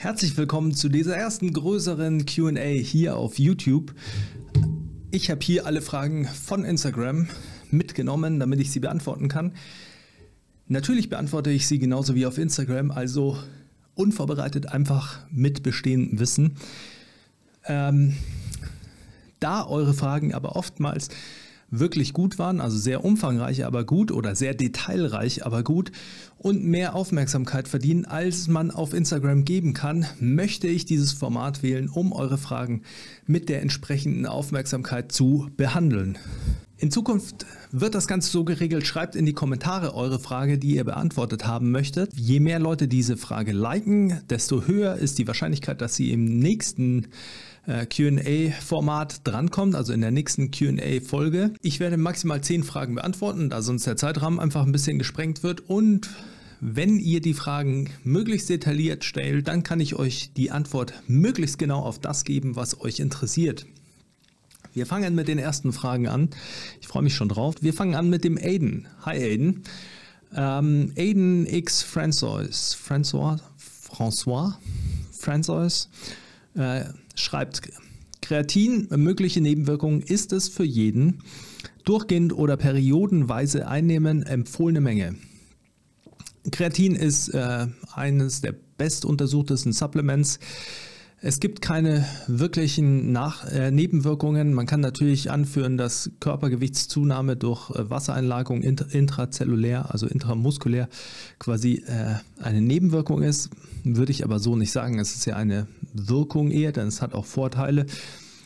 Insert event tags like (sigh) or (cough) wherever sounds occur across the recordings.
Herzlich willkommen zu dieser ersten größeren QA hier auf YouTube. Ich habe hier alle Fragen von Instagram mitgenommen, damit ich sie beantworten kann. Natürlich beantworte ich sie genauso wie auf Instagram, also unvorbereitet einfach mit bestehendem Wissen. Ähm, da eure Fragen aber oftmals wirklich gut waren, also sehr umfangreich, aber gut oder sehr detailreich, aber gut und mehr Aufmerksamkeit verdienen, als man auf Instagram geben kann, möchte ich dieses Format wählen, um eure Fragen mit der entsprechenden Aufmerksamkeit zu behandeln. In Zukunft wird das Ganze so geregelt. Schreibt in die Kommentare eure Frage, die ihr beantwortet haben möchtet. Je mehr Leute diese Frage liken, desto höher ist die Wahrscheinlichkeit, dass sie im nächsten QA-Format drankommt, also in der nächsten QA-Folge. Ich werde maximal 10 Fragen beantworten, da sonst der Zeitrahmen einfach ein bisschen gesprengt wird. Und wenn ihr die Fragen möglichst detailliert stellt, dann kann ich euch die Antwort möglichst genau auf das geben, was euch interessiert. Wir fangen mit den ersten Fragen an. Ich freue mich schon drauf. Wir fangen an mit dem Aiden. Hi Aiden. Ähm, Aiden X François. François? François? François? Äh, schreibt, Kreatin, mögliche Nebenwirkungen ist es für jeden. Durchgehend oder periodenweise einnehmen, empfohlene Menge. Kreatin ist äh, eines der bestuntersuchtesten Supplements. Es gibt keine wirklichen Nach äh, Nebenwirkungen. Man kann natürlich anführen, dass Körpergewichtszunahme durch äh, Wassereinlagerung int intrazellulär, also intramuskulär, quasi äh, eine Nebenwirkung ist. Würde ich aber so nicht sagen. Es ist ja eine Wirkung eher, denn es hat auch Vorteile.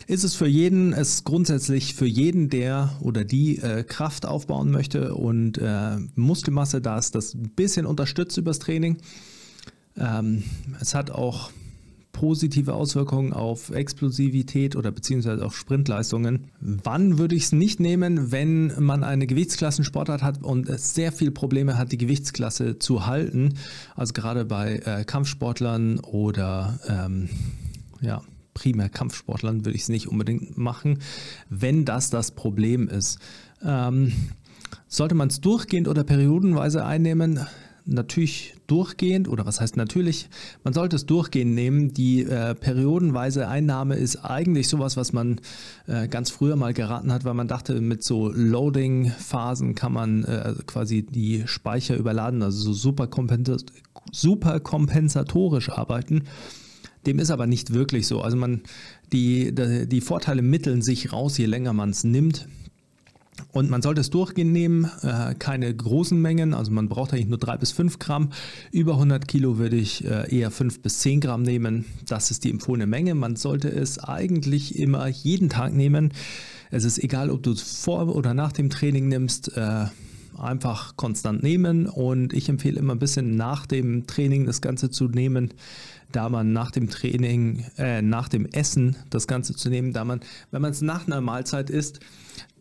Ist es für jeden, es ist grundsätzlich für jeden, der oder die äh, Kraft aufbauen möchte und äh, Muskelmasse, da ist das ein bisschen unterstützt übers Training. Ähm, es hat auch positive Auswirkungen auf Explosivität oder beziehungsweise auf Sprintleistungen. Wann würde ich es nicht nehmen, wenn man eine Gewichtsklassensportart hat und sehr viele Probleme hat, die Gewichtsklasse zu halten? Also gerade bei äh, Kampfsportlern oder ähm, ja, primär Kampfsportlern würde ich es nicht unbedingt machen, wenn das das Problem ist. Ähm, sollte man es durchgehend oder periodenweise einnehmen? Natürlich durchgehend, oder was heißt natürlich, man sollte es durchgehend nehmen. Die äh, periodenweise Einnahme ist eigentlich sowas, was man äh, ganz früher mal geraten hat, weil man dachte, mit so Loading-Phasen kann man äh, quasi die Speicher überladen, also so super, kompens super kompensatorisch arbeiten. Dem ist aber nicht wirklich so. Also man, die, die Vorteile mitteln sich raus, je länger man es nimmt. Und man sollte es durchgehend nehmen, äh, keine großen Mengen, also man braucht eigentlich nur 3 bis 5 Gramm. Über 100 Kilo würde ich äh, eher 5 bis 10 Gramm nehmen. Das ist die empfohlene Menge. Man sollte es eigentlich immer jeden Tag nehmen. Es ist egal, ob du es vor oder nach dem Training nimmst. Äh, einfach konstant nehmen und ich empfehle immer ein bisschen nach dem Training das Ganze zu nehmen, da man nach dem Training, äh, nach dem Essen das Ganze zu nehmen, da man, wenn man es nach einer Mahlzeit isst,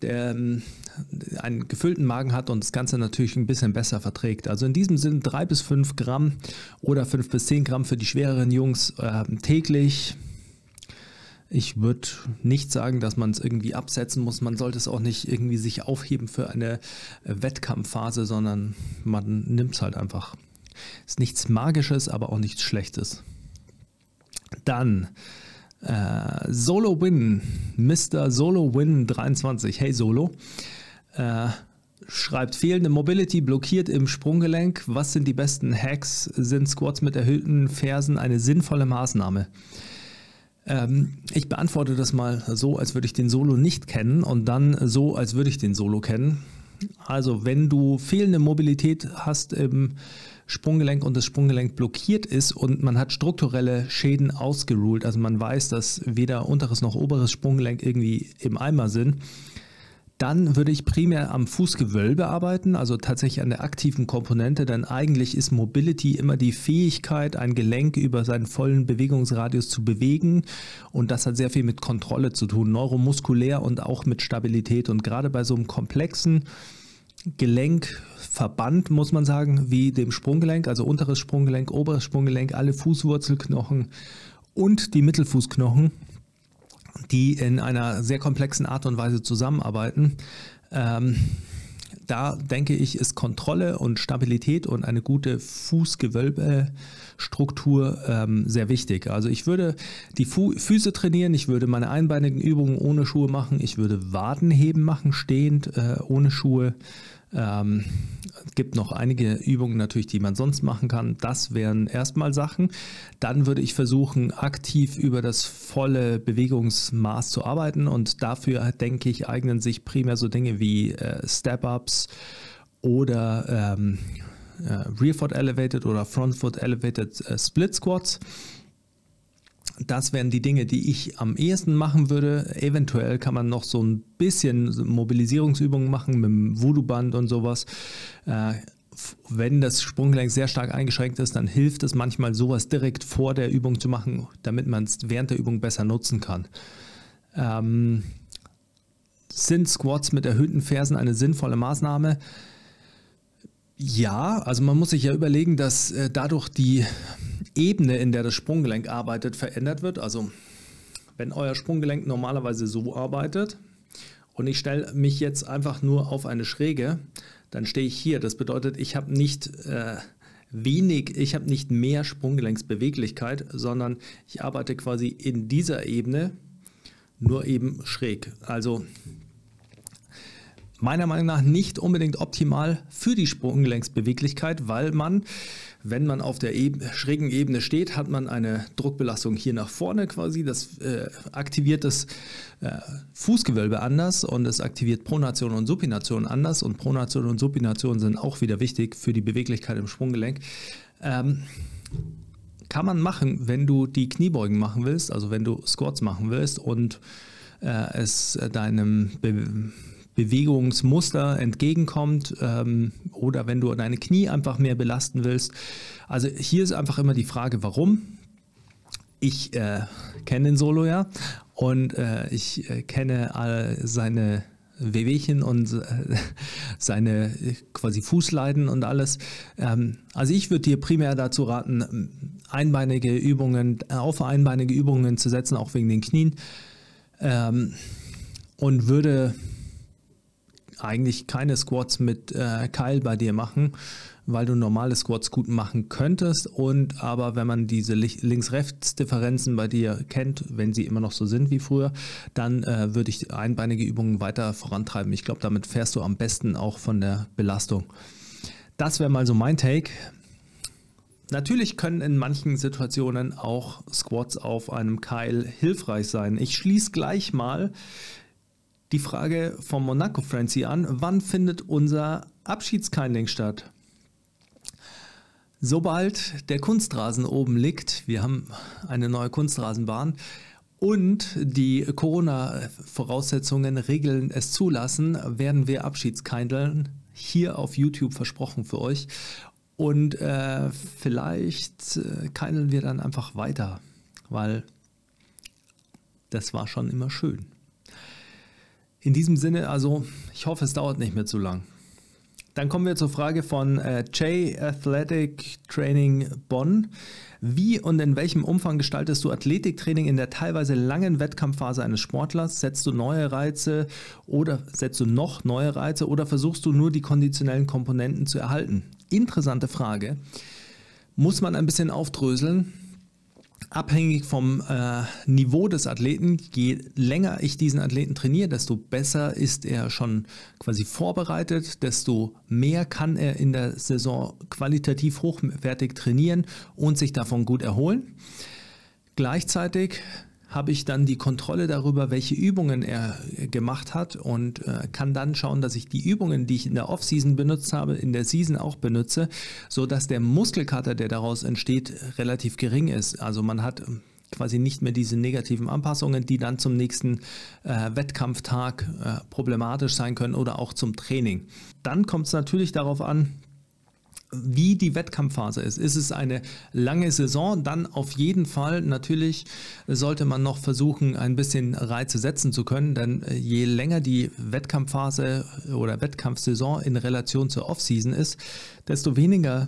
der ähm, einen gefüllten Magen hat und das Ganze natürlich ein bisschen besser verträgt. Also in diesem Sinne drei bis fünf Gramm oder fünf bis zehn Gramm für die schwereren Jungs äh, täglich. Ich würde nicht sagen, dass man es irgendwie absetzen muss. Man sollte es auch nicht irgendwie sich aufheben für eine äh, Wettkampfphase, sondern man nimmt es halt einfach. Ist nichts Magisches, aber auch nichts Schlechtes. Dann äh, Solo Win, Mr. Solo Win 23. Hey Solo. Äh, schreibt fehlende Mobility blockiert im Sprunggelenk. Was sind die besten Hacks? Sind Squats mit erhöhten Fersen eine sinnvolle Maßnahme? Ähm, ich beantworte das mal so, als würde ich den Solo nicht kennen und dann so, als würde ich den Solo kennen. Also wenn du fehlende Mobilität hast im Sprunggelenk und das Sprunggelenk blockiert ist und man hat strukturelle Schäden ausgerult, also man weiß, dass weder unteres noch oberes Sprunggelenk irgendwie im Eimer sind, dann würde ich primär am Fußgewölbe arbeiten, also tatsächlich an der aktiven Komponente, denn eigentlich ist Mobility immer die Fähigkeit, ein Gelenk über seinen vollen Bewegungsradius zu bewegen. Und das hat sehr viel mit Kontrolle zu tun, neuromuskulär und auch mit Stabilität. Und gerade bei so einem komplexen Gelenkverband, muss man sagen, wie dem Sprunggelenk, also unteres Sprunggelenk, oberes Sprunggelenk, alle Fußwurzelknochen und die Mittelfußknochen, die in einer sehr komplexen Art und Weise zusammenarbeiten. Ähm, da denke ich, ist Kontrolle und Stabilität und eine gute Fußgewölbestruktur ähm, sehr wichtig. Also ich würde die Fu Füße trainieren, ich würde meine einbeinigen Übungen ohne Schuhe machen, ich würde Wadenheben machen, stehend, äh, ohne Schuhe. Ähm, es gibt noch einige Übungen natürlich, die man sonst machen kann. Das wären erstmal Sachen. Dann würde ich versuchen, aktiv über das volle Bewegungsmaß zu arbeiten und dafür, denke ich, eignen sich primär so Dinge wie äh, Step-Ups oder ähm, äh, Rear Foot Elevated oder Front Foot Elevated äh, Split Squats das wären die Dinge, die ich am ehesten machen würde. Eventuell kann man noch so ein bisschen Mobilisierungsübungen machen mit dem Voodoo-Band und sowas. Äh, wenn das Sprunggelenk sehr stark eingeschränkt ist, dann hilft es manchmal, sowas direkt vor der Übung zu machen, damit man es während der Übung besser nutzen kann. Ähm, sind Squats mit erhöhten Fersen eine sinnvolle Maßnahme? Ja, also man muss sich ja überlegen, dass äh, dadurch die Ebene, in der das Sprunggelenk arbeitet, verändert wird. Also wenn euer Sprunggelenk normalerweise so arbeitet und ich stelle mich jetzt einfach nur auf eine Schräge, dann stehe ich hier. Das bedeutet, ich habe nicht äh, wenig, ich habe nicht mehr Sprunggelenksbeweglichkeit, sondern ich arbeite quasi in dieser Ebene nur eben schräg. Also meiner Meinung nach nicht unbedingt optimal für die Sprunggelenksbeweglichkeit, weil man, wenn man auf der Eb schrägen Ebene steht, hat man eine Druckbelastung hier nach vorne quasi. Das äh, aktiviert das äh, Fußgewölbe anders und es aktiviert Pronation und Supination anders. Und Pronation und Supination sind auch wieder wichtig für die Beweglichkeit im Sprunggelenk. Ähm, kann man machen, wenn du die Kniebeugen machen willst, also wenn du Squats machen willst und äh, es deinem Be Bewegungsmuster entgegenkommt ähm, oder wenn du deine Knie einfach mehr belasten willst. Also hier ist einfach immer die Frage, warum. Ich äh, kenne den Solo ja und äh, ich äh, kenne all seine Wehwehchen und äh, (laughs) seine quasi Fußleiden und alles. Ähm, also ich würde dir primär dazu raten, einbeinige Übungen, auf einbeinige Übungen zu setzen, auch wegen den Knien. Ähm, und würde eigentlich keine Squats mit äh, Keil bei dir machen, weil du normale Squats gut machen könntest. Und aber wenn man diese Links-Rechts-Differenzen bei dir kennt, wenn sie immer noch so sind wie früher, dann äh, würde ich einbeinige Übungen weiter vorantreiben. Ich glaube, damit fährst du am besten auch von der Belastung. Das wäre mal so mein Take. Natürlich können in manchen Situationen auch Squats auf einem Keil hilfreich sein. Ich schließe gleich mal die Frage vom Monaco Frenzy an, wann findet unser Abschiedskeiling statt? Sobald der Kunstrasen oben liegt, wir haben eine neue Kunstrasenbahn und die Corona-Voraussetzungen, Regeln es zulassen, werden wir Abschiedskeindeln hier auf YouTube versprochen für euch. Und äh, vielleicht äh, keineln wir dann einfach weiter, weil das war schon immer schön. In diesem Sinne, also ich hoffe, es dauert nicht mehr zu lang. Dann kommen wir zur Frage von äh, J Athletic Training Bonn. Wie und in welchem Umfang gestaltest du Athletiktraining in der teilweise langen Wettkampfphase eines Sportlers? Setzt du neue Reize oder setzt du noch neue Reize oder versuchst du nur die konditionellen Komponenten zu erhalten? Interessante Frage. Muss man ein bisschen aufdröseln abhängig vom äh, Niveau des Athleten, je länger ich diesen Athleten trainiere, desto besser ist er schon quasi vorbereitet, desto mehr kann er in der Saison qualitativ hochwertig trainieren und sich davon gut erholen. Gleichzeitig habe ich dann die Kontrolle darüber, welche Übungen er gemacht hat und äh, kann dann schauen, dass ich die Übungen, die ich in der Off-Season benutzt habe, in der Season auch benutze, so dass der Muskelkater, der daraus entsteht, relativ gering ist. Also man hat ähm, quasi nicht mehr diese negativen Anpassungen, die dann zum nächsten äh, Wettkampftag äh, problematisch sein können oder auch zum Training. Dann kommt es natürlich darauf an, wie die Wettkampfphase ist. Ist es eine lange Saison, dann auf jeden Fall natürlich sollte man noch versuchen, ein bisschen Reize setzen zu können, denn äh, je länger die Wettkampfphase oder Wettkampfsaison in Relation zur Offseason ist, desto weniger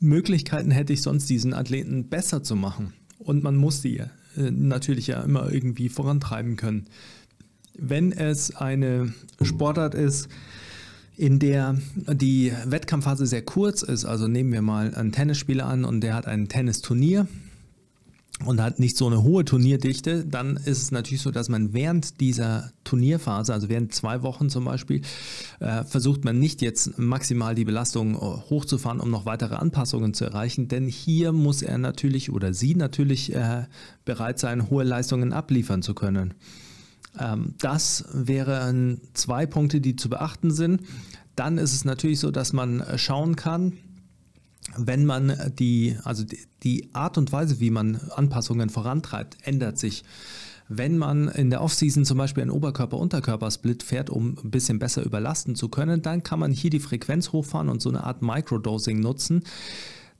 Möglichkeiten hätte ich sonst diesen Athleten besser zu machen. Und man muss die äh, natürlich ja immer irgendwie vorantreiben können. Wenn es eine Sportart ist, in der die Wettkampfphase sehr kurz ist. Also nehmen wir mal einen Tennisspieler an und der hat ein Tennisturnier und hat nicht so eine hohe Turnierdichte, dann ist es natürlich so, dass man während dieser Turnierphase, also während zwei Wochen zum Beispiel, äh, versucht man nicht jetzt maximal die Belastung äh, hochzufahren, um noch weitere Anpassungen zu erreichen, denn hier muss er natürlich oder sie natürlich äh, bereit sein, hohe Leistungen abliefern zu können. Ähm, das wären zwei Punkte, die zu beachten sind. Dann ist es natürlich so, dass man schauen kann, wenn man die, also die Art und Weise, wie man Anpassungen vorantreibt, ändert sich. Wenn man in der Offseason zum Beispiel einen Oberkörper-Unterkörper-Split fährt, um ein bisschen besser überlasten zu können, dann kann man hier die Frequenz hochfahren und so eine Art Microdosing nutzen.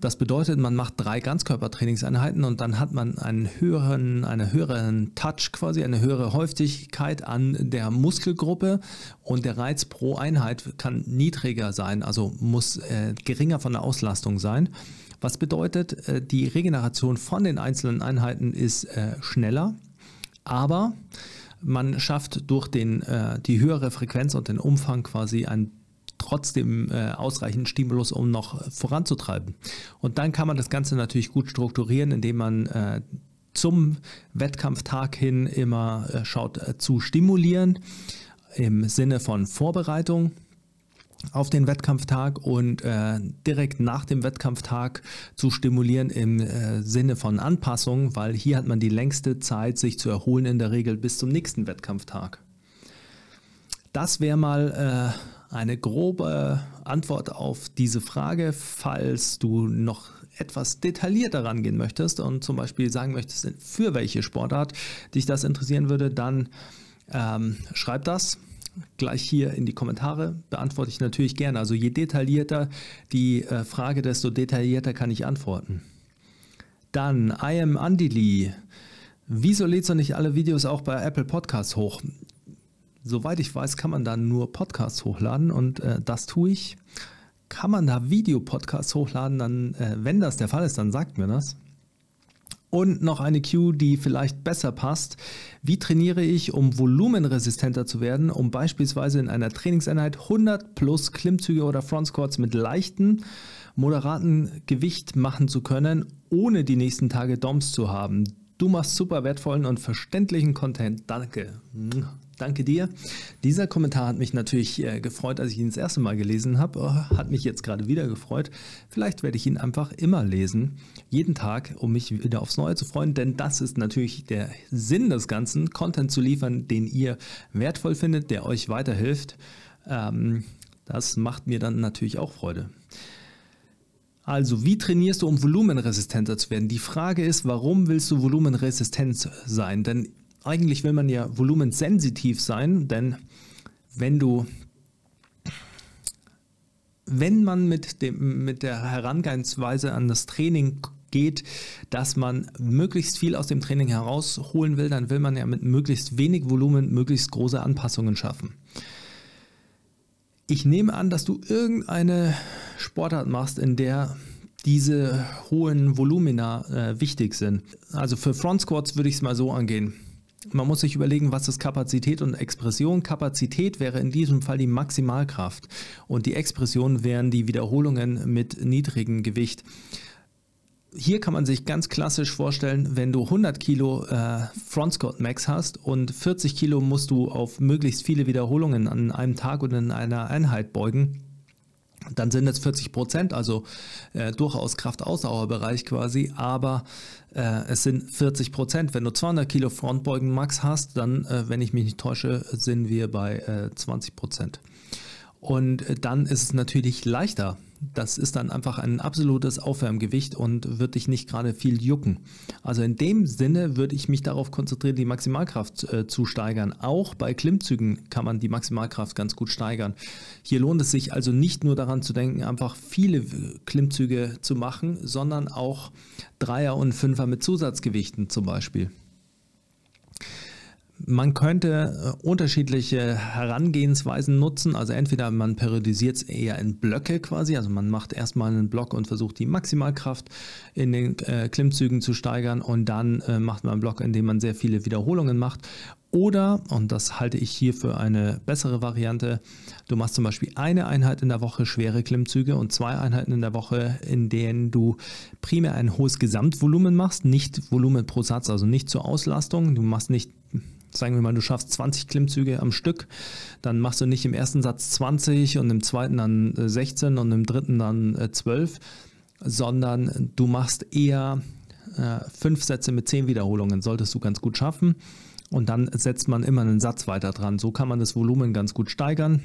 Das bedeutet, man macht drei Ganzkörpertrainingseinheiten und dann hat man einen höheren, eine höheren Touch quasi, eine höhere Häufigkeit an der Muskelgruppe und der Reiz pro Einheit kann niedriger sein, also muss äh, geringer von der Auslastung sein. Was bedeutet, äh, die Regeneration von den einzelnen Einheiten ist äh, schneller, aber man schafft durch den, äh, die höhere Frequenz und den Umfang quasi ein trotzdem äh, ausreichend Stimulus, um noch voranzutreiben. Und dann kann man das Ganze natürlich gut strukturieren, indem man äh, zum Wettkampftag hin immer äh, schaut äh, zu stimulieren im Sinne von Vorbereitung auf den Wettkampftag und äh, direkt nach dem Wettkampftag zu stimulieren im äh, Sinne von Anpassung, weil hier hat man die längste Zeit, sich zu erholen, in der Regel bis zum nächsten Wettkampftag. Das wäre mal äh, eine grobe Antwort auf diese Frage. Falls du noch etwas detaillierter rangehen möchtest und zum Beispiel sagen möchtest, für welche Sportart dich das interessieren würde, dann ähm, schreib das gleich hier in die Kommentare. Beantworte ich natürlich gerne. Also je detaillierter die äh, Frage, desto detaillierter kann ich antworten. Dann, I am Andili. Wieso lädst du nicht alle Videos auch bei Apple Podcasts hoch? Soweit ich weiß, kann man da nur Podcasts hochladen und äh, das tue ich. Kann man da Videopodcasts hochladen? Dann, äh, wenn das der Fall ist, dann sagt mir das. Und noch eine Cue, die vielleicht besser passt. Wie trainiere ich, um volumenresistenter zu werden, um beispielsweise in einer Trainingseinheit 100 plus Klimmzüge oder Front Squats mit leichten, moderaten Gewicht machen zu können, ohne die nächsten Tage DOMs zu haben? Du machst super wertvollen und verständlichen Content. Danke. Danke dir. Dieser Kommentar hat mich natürlich äh, gefreut, als ich ihn das erste Mal gelesen habe. Oh, hat mich jetzt gerade wieder gefreut. Vielleicht werde ich ihn einfach immer lesen, jeden Tag, um mich wieder aufs Neue zu freuen, denn das ist natürlich der Sinn des Ganzen, Content zu liefern, den ihr wertvoll findet, der euch weiterhilft. Ähm, das macht mir dann natürlich auch Freude. Also, wie trainierst du, um volumenresistenter zu werden? Die Frage ist, warum willst du volumenresistent sein? Denn eigentlich will man ja volumensensitiv sein, denn wenn du wenn man mit, dem, mit der Herangehensweise an das Training geht, dass man möglichst viel aus dem Training herausholen will, dann will man ja mit möglichst wenig Volumen möglichst große Anpassungen schaffen. Ich nehme an, dass du irgendeine Sportart machst, in der diese hohen Volumina äh, wichtig sind. Also für Front Squats würde ich es mal so angehen. Man muss sich überlegen, was ist Kapazität und Expression. Kapazität wäre in diesem Fall die Maximalkraft und die Expression wären die Wiederholungen mit niedrigem Gewicht. Hier kann man sich ganz klassisch vorstellen, wenn du 100 Kilo äh, Front Squat Max hast und 40 Kilo musst du auf möglichst viele Wiederholungen an einem Tag oder in einer Einheit beugen, dann sind es 40 Prozent, also äh, durchaus Kraftausdauerbereich quasi, aber äh, es sind 40 Prozent. Wenn du 200 Kilo Frontbeugen Max hast, dann, äh, wenn ich mich nicht täusche, sind wir bei 20 äh, Prozent. Und äh, dann ist es natürlich leichter, das ist dann einfach ein absolutes Aufwärmgewicht und wird dich nicht gerade viel jucken. Also in dem Sinne würde ich mich darauf konzentrieren, die Maximalkraft äh, zu steigern. Auch bei Klimmzügen kann man die Maximalkraft ganz gut steigern. Hier lohnt es sich also nicht nur daran zu denken, einfach viele Klimmzüge zu machen, sondern auch Dreier und Fünfer mit Zusatzgewichten zum Beispiel. Man könnte äh, unterschiedliche Herangehensweisen nutzen. Also entweder man periodisiert es eher in Blöcke quasi, also man macht erstmal einen Block und versucht die Maximalkraft in den äh, Klimmzügen zu steigern und dann äh, macht man einen Block, in dem man sehr viele Wiederholungen macht. Oder, und das halte ich hier für eine bessere Variante, du machst zum Beispiel eine Einheit in der Woche schwere Klimmzüge und zwei Einheiten in der Woche, in denen du primär ein hohes Gesamtvolumen machst, nicht Volumen pro Satz, also nicht zur Auslastung. Du machst nicht sagen wir mal, du schaffst 20 Klimmzüge am Stück, dann machst du nicht im ersten Satz 20 und im zweiten dann 16 und im dritten dann 12, sondern du machst eher äh, fünf Sätze mit zehn Wiederholungen, solltest du ganz gut schaffen. Und dann setzt man immer einen Satz weiter dran. So kann man das Volumen ganz gut steigern.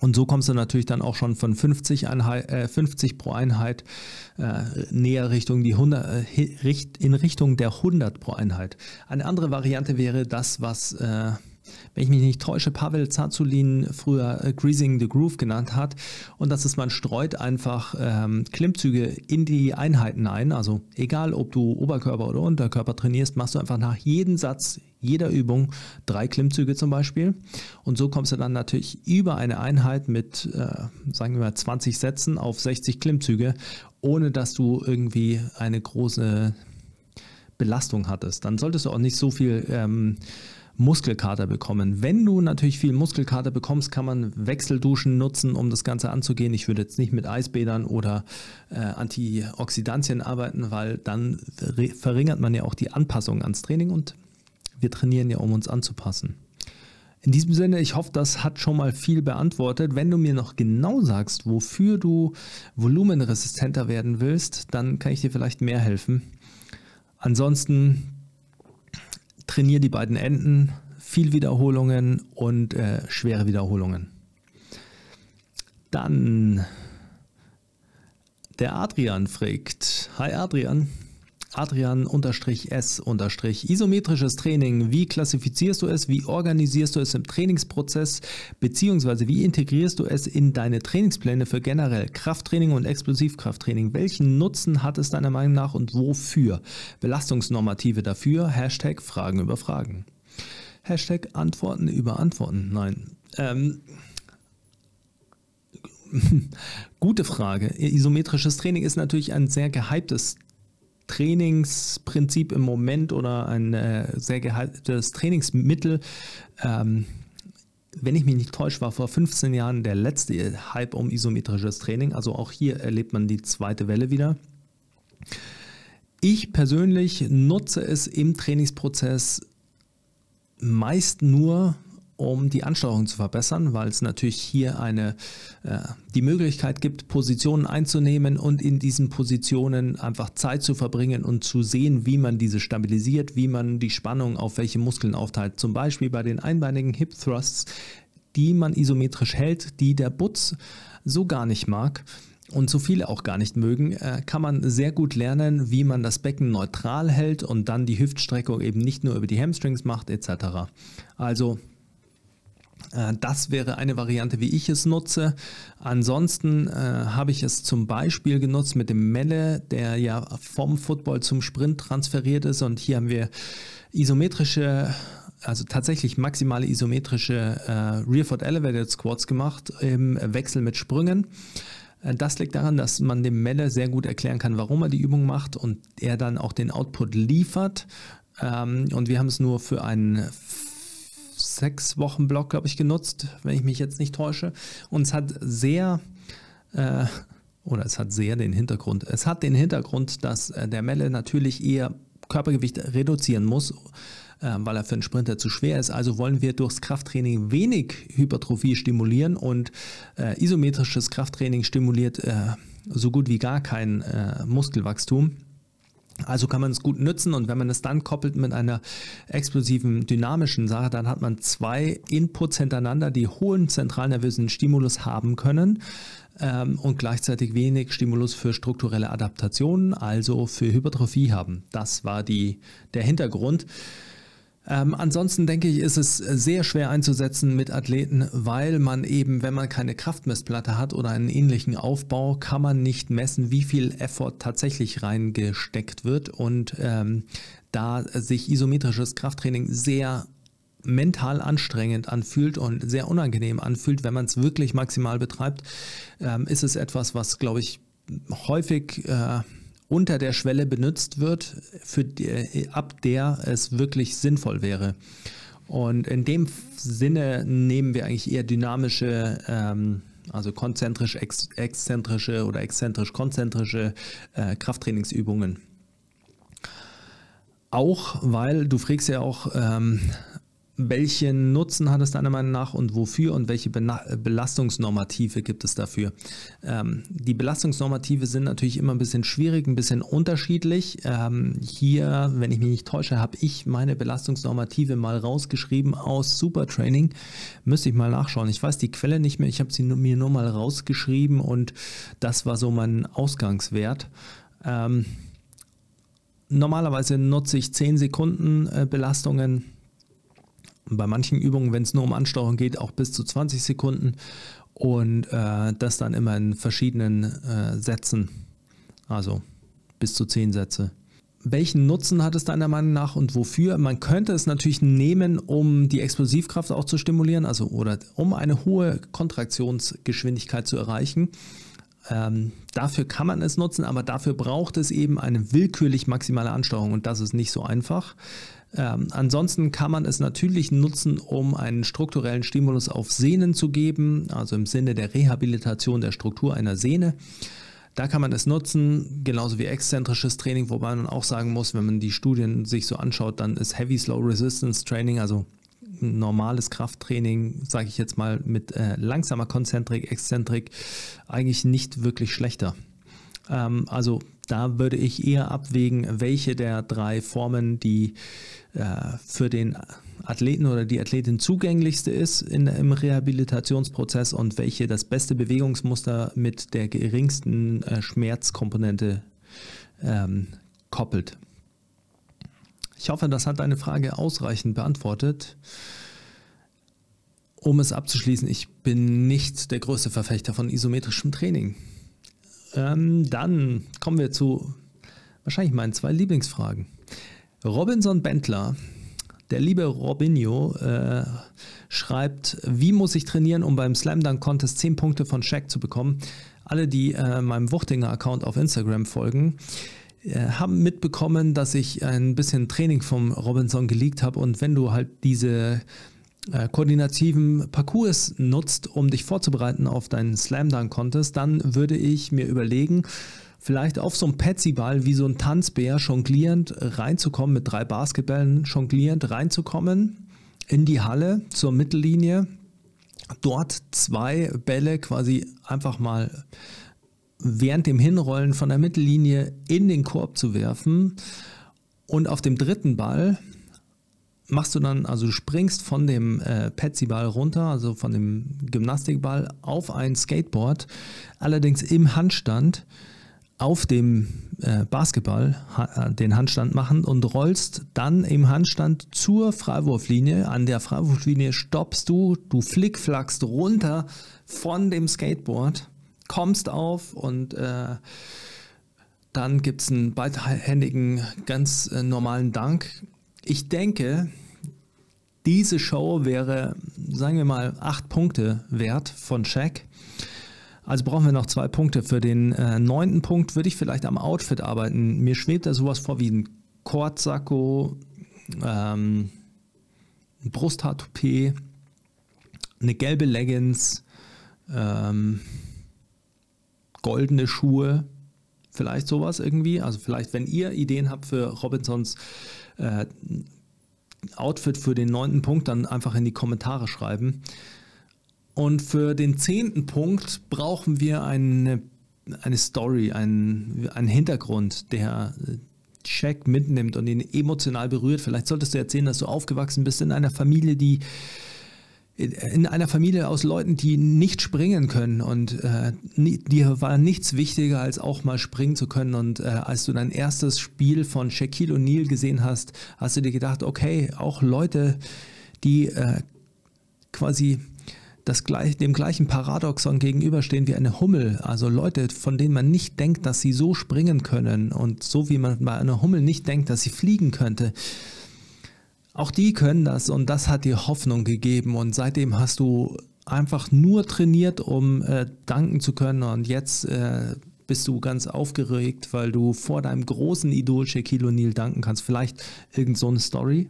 Und so kommst du natürlich dann auch schon von 50, Einheit, äh, 50 pro Einheit äh, näher Richtung die 100, äh, in Richtung der 100 pro Einheit. Eine andere Variante wäre das, was äh, wenn ich mich nicht täusche, Pavel Zazulin früher äh, Greasing the Groove genannt hat. Und das ist, man streut einfach ähm, Klimmzüge in die Einheiten ein. Also egal, ob du Oberkörper oder Unterkörper trainierst, machst du einfach nach jedem Satz, jeder Übung drei Klimmzüge zum Beispiel. Und so kommst du dann natürlich über eine Einheit mit, äh, sagen wir mal, 20 Sätzen auf 60 Klimmzüge, ohne dass du irgendwie eine große Belastung hattest. Dann solltest du auch nicht so viel ähm, Muskelkater bekommen. Wenn du natürlich viel Muskelkater bekommst, kann man Wechselduschen nutzen, um das Ganze anzugehen. Ich würde jetzt nicht mit Eisbädern oder äh, Antioxidantien arbeiten, weil dann verringert man ja auch die Anpassung ans Training und wir trainieren ja, um uns anzupassen. In diesem Sinne, ich hoffe, das hat schon mal viel beantwortet. Wenn du mir noch genau sagst, wofür du volumenresistenter werden willst, dann kann ich dir vielleicht mehr helfen. Ansonsten trainiere die beiden Enden, viel Wiederholungen und äh, schwere Wiederholungen. Dann der Adrian fragt, hi Adrian, Adrian-S- isometrisches Training. Wie klassifizierst du es? Wie organisierst du es im Trainingsprozess? Beziehungsweise wie integrierst du es in deine Trainingspläne für generell Krafttraining und Explosivkrafttraining? Welchen Nutzen hat es deiner Meinung nach und wofür? Belastungsnormative dafür. Hashtag Fragen über Fragen. Hashtag Antworten über Antworten. Nein. Ähm, (laughs) Gute Frage. Isometrisches Training ist natürlich ein sehr gehyptes Trainingsprinzip im Moment oder ein äh, sehr gehaltenes Trainingsmittel. Ähm, wenn ich mich nicht täusche, war vor 15 Jahren der letzte Hype um isometrisches Training. Also auch hier erlebt man die zweite Welle wieder. Ich persönlich nutze es im Trainingsprozess meist nur, um die Ansteuerung zu verbessern, weil es natürlich hier eine, äh, die Möglichkeit gibt, Positionen einzunehmen und in diesen Positionen einfach Zeit zu verbringen und zu sehen, wie man diese stabilisiert, wie man die Spannung auf welche Muskeln aufteilt. Zum Beispiel bei den einbeinigen Hip Thrusts, die man isometrisch hält, die der Butz so gar nicht mag und so viele auch gar nicht mögen, äh, kann man sehr gut lernen, wie man das Becken neutral hält und dann die Hüftstreckung eben nicht nur über die Hamstrings macht etc. Also das wäre eine Variante, wie ich es nutze. Ansonsten äh, habe ich es zum Beispiel genutzt mit dem Melle, der ja vom Football zum Sprint transferiert ist. Und hier haben wir isometrische, also tatsächlich maximale isometrische äh, Rear Foot Elevated Squats gemacht im Wechsel mit Sprüngen. Äh, das liegt daran, dass man dem Melle sehr gut erklären kann, warum er die Übung macht und er dann auch den Output liefert. Ähm, und wir haben es nur für einen sechs Wochen Block, glaube ich, genutzt, wenn ich mich jetzt nicht täusche. Und es hat sehr, äh, oder es hat sehr den Hintergrund, es hat den Hintergrund, dass äh, der Melle natürlich eher Körpergewicht reduzieren muss, äh, weil er für einen Sprinter zu schwer ist. Also wollen wir durchs Krafttraining wenig Hypertrophie stimulieren und äh, isometrisches Krafttraining stimuliert äh, so gut wie gar kein äh, Muskelwachstum. Also kann man es gut nutzen und wenn man es dann koppelt mit einer explosiven, dynamischen Sache, dann hat man zwei Inputs hintereinander, die hohen zentralnervösen Stimulus haben können ähm, und gleichzeitig wenig Stimulus für strukturelle Adaptationen, also für Hypertrophie haben. Das war die, der Hintergrund. Ähm, ansonsten denke ich, ist es sehr schwer einzusetzen mit Athleten, weil man eben, wenn man keine Kraftmessplatte hat oder einen ähnlichen Aufbau, kann man nicht messen, wie viel Effort tatsächlich reingesteckt wird. Und ähm, da sich isometrisches Krafttraining sehr mental anstrengend anfühlt und sehr unangenehm anfühlt, wenn man es wirklich maximal betreibt, ähm, ist es etwas, was, glaube ich, häufig äh, unter der Schwelle benutzt wird, für die, ab der es wirklich sinnvoll wäre. Und in dem Sinne nehmen wir eigentlich eher dynamische, ähm, also konzentrisch ex exzentrische oder exzentrisch konzentrische äh, Krafttrainingsübungen. Auch weil du fragst ja auch, ähm, welchen Nutzen hat es deiner Meinung nach und wofür und welche Belastungsnormative gibt es dafür? Ähm, die Belastungsnormative sind natürlich immer ein bisschen schwierig, ein bisschen unterschiedlich. Ähm, hier, wenn ich mich nicht täusche, habe ich meine Belastungsnormative mal rausgeschrieben aus Supertraining. Müsste ich mal nachschauen. Ich weiß die Quelle nicht mehr. Ich habe sie mir nur mal rausgeschrieben und das war so mein Ausgangswert. Ähm, normalerweise nutze ich 10 Sekunden äh, Belastungen bei manchen Übungen, wenn es nur um Ansteuerung geht, auch bis zu 20 Sekunden und äh, das dann immer in verschiedenen äh, Sätzen, also bis zu 10 Sätze. Welchen Nutzen hat es deiner Meinung nach und wofür? Man könnte es natürlich nehmen, um die Explosivkraft auch zu stimulieren, also oder um eine hohe Kontraktionsgeschwindigkeit zu erreichen. Ähm, dafür kann man es nutzen, aber dafür braucht es eben eine willkürlich maximale Ansteuerung und das ist nicht so einfach. Ähm, ansonsten kann man es natürlich nutzen, um einen strukturellen Stimulus auf Sehnen zu geben, also im Sinne der Rehabilitation der Struktur einer Sehne. Da kann man es nutzen, genauso wie exzentrisches Training, wobei man auch sagen muss, wenn man die Studien sich so anschaut, dann ist Heavy Slow Resistance Training, also normales Krafttraining, sage ich jetzt mal, mit äh, langsamer Konzentrik, Exzentrik, eigentlich nicht wirklich schlechter. Ähm, also da würde ich eher abwägen, welche der drei Formen die äh, für den Athleten oder die Athletin zugänglichste ist in, im Rehabilitationsprozess und welche das beste Bewegungsmuster mit der geringsten äh, Schmerzkomponente ähm, koppelt. Ich hoffe, das hat deine Frage ausreichend beantwortet. Um es abzuschließen, ich bin nicht der größte Verfechter von isometrischem Training. Ähm, dann kommen wir zu wahrscheinlich meinen zwei Lieblingsfragen. Robinson Bentler, der liebe Robinho, äh, schreibt, wie muss ich trainieren, um beim Slam Dunk Contest 10 Punkte von Shaq zu bekommen? Alle, die äh, meinem Wuchtinger Account auf Instagram folgen, äh, haben mitbekommen, dass ich ein bisschen Training vom Robinson geleakt habe und wenn du halt diese äh, koordinativen Parcours nutzt, um dich vorzubereiten auf deinen Slam Dunk Contest, dann würde ich mir überlegen, vielleicht auf so einem Petsy-Ball wie so ein Tanzbär jonglierend reinzukommen, mit drei Basketballen jonglierend reinzukommen in die Halle zur Mittellinie, dort zwei Bälle quasi einfach mal während dem Hinrollen von der Mittellinie in den Korb zu werfen und auf dem dritten Ball machst du dann, also du springst von dem äh, Petsy-Ball runter, also von dem Gymnastikball auf ein Skateboard, allerdings im Handstand auf dem äh, Basketball ha, äh, den Handstand machen und rollst dann im Handstand zur Freiwurflinie. An der Freiwurflinie stoppst du, du flickflackst runter von dem Skateboard, kommst auf und äh, dann gibt es einen beidhändigen, ganz äh, normalen Dank ich denke, diese Show wäre, sagen wir mal, acht Punkte wert von Shaq. Also brauchen wir noch zwei Punkte. Für den äh, neunten Punkt würde ich vielleicht am Outfit arbeiten. Mir schwebt da sowas vor wie ein Kordsacko, ähm, ein Brusthaartoupet, eine gelbe Leggings, ähm, goldene Schuhe, vielleicht sowas irgendwie. Also vielleicht, wenn ihr Ideen habt für Robinsons äh, Outfit für den neunten Punkt dann einfach in die Kommentare schreiben. Und für den zehnten Punkt brauchen wir eine, eine Story, einen, einen Hintergrund, der Check mitnimmt und ihn emotional berührt. Vielleicht solltest du erzählen, dass du aufgewachsen bist in einer Familie, die in einer Familie aus Leuten, die nicht springen können und äh, dir war nichts wichtiger, als auch mal springen zu können. Und äh, als du dein erstes Spiel von Shaquille O'Neal gesehen hast, hast du dir gedacht, okay, auch Leute, die äh, quasi das gleich, dem gleichen Paradoxon gegenüberstehen wie eine Hummel. Also Leute, von denen man nicht denkt, dass sie so springen können und so wie man bei einer Hummel nicht denkt, dass sie fliegen könnte Auch die können das und das hat dir Hoffnung gegeben und seitdem hast du einfach nur trainiert, um äh, danken zu können und jetzt äh, bist du ganz aufgeregt, weil du vor deinem großen Idol Shaquille O'Neal danken kannst. Vielleicht irgend so eine Story.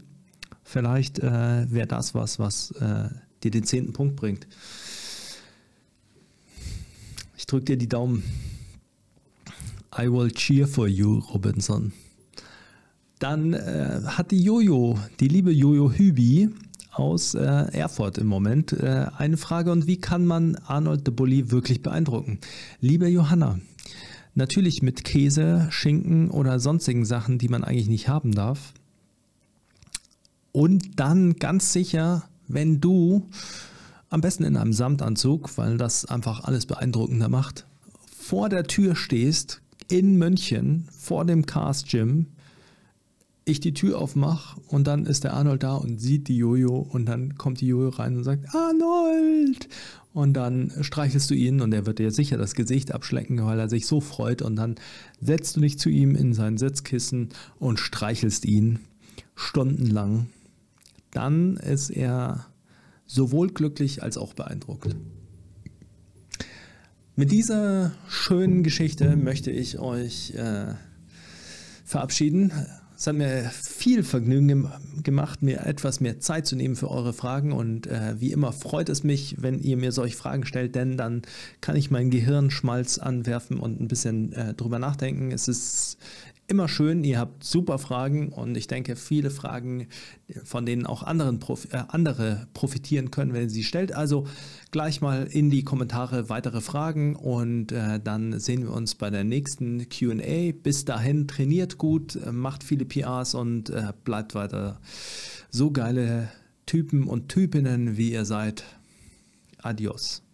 Vielleicht äh, wäre das was, was äh, dir den zehnten Punkt bringt. Ich drücke dir die Daumen. I will cheer for you, Robinson. Dann äh, hat die Jojo, die liebe Jojo Hübi aus äh, Erfurt im Moment, äh, eine Frage und wie kann man Arnold de Bulli wirklich beeindrucken? Liebe Johanna, natürlich mit Käse, Schinken oder sonstigen Sachen, die man eigentlich nicht haben darf. Und dann ganz sicher, wenn du am besten in einem Samtanzug, weil das einfach alles beeindruckender macht, vor der Tür stehst in München vor dem Cast Gym ich die Tür aufmache und dann ist der Arnold da und sieht die Jojo und dann kommt die Jojo rein und sagt, Arnold! Und dann streichelst du ihn und er wird dir sicher das Gesicht abschlecken, weil er sich so freut und dann setzt du dich zu ihm in sein Sitzkissen und streichelst ihn stundenlang. Dann ist er sowohl glücklich als auch beeindruckt. Mit dieser schönen Geschichte möchte ich euch äh, verabschieden. Es hat mir viel Vergnügen gemacht, mir etwas mehr Zeit zu nehmen für eure Fragen. Und äh, wie immer freut es mich, wenn ihr mir solche Fragen stellt, denn dann kann ich meinen Gehirnschmalz anwerfen und ein bisschen äh, drüber nachdenken. Es ist immer schön. Ihr habt super Fragen und ich denke, viele Fragen, von denen auch anderen Prof äh, andere profitieren können, wenn ihr sie stellt. Also gleich mal in die Kommentare weitere Fragen und äh, dann sehen wir uns bei der nächsten QA. Bis dahin trainiert gut, äh, macht viele PRs und äh, bleibt weiter so geile Typen und Typinnen, wie ihr seid. Adios.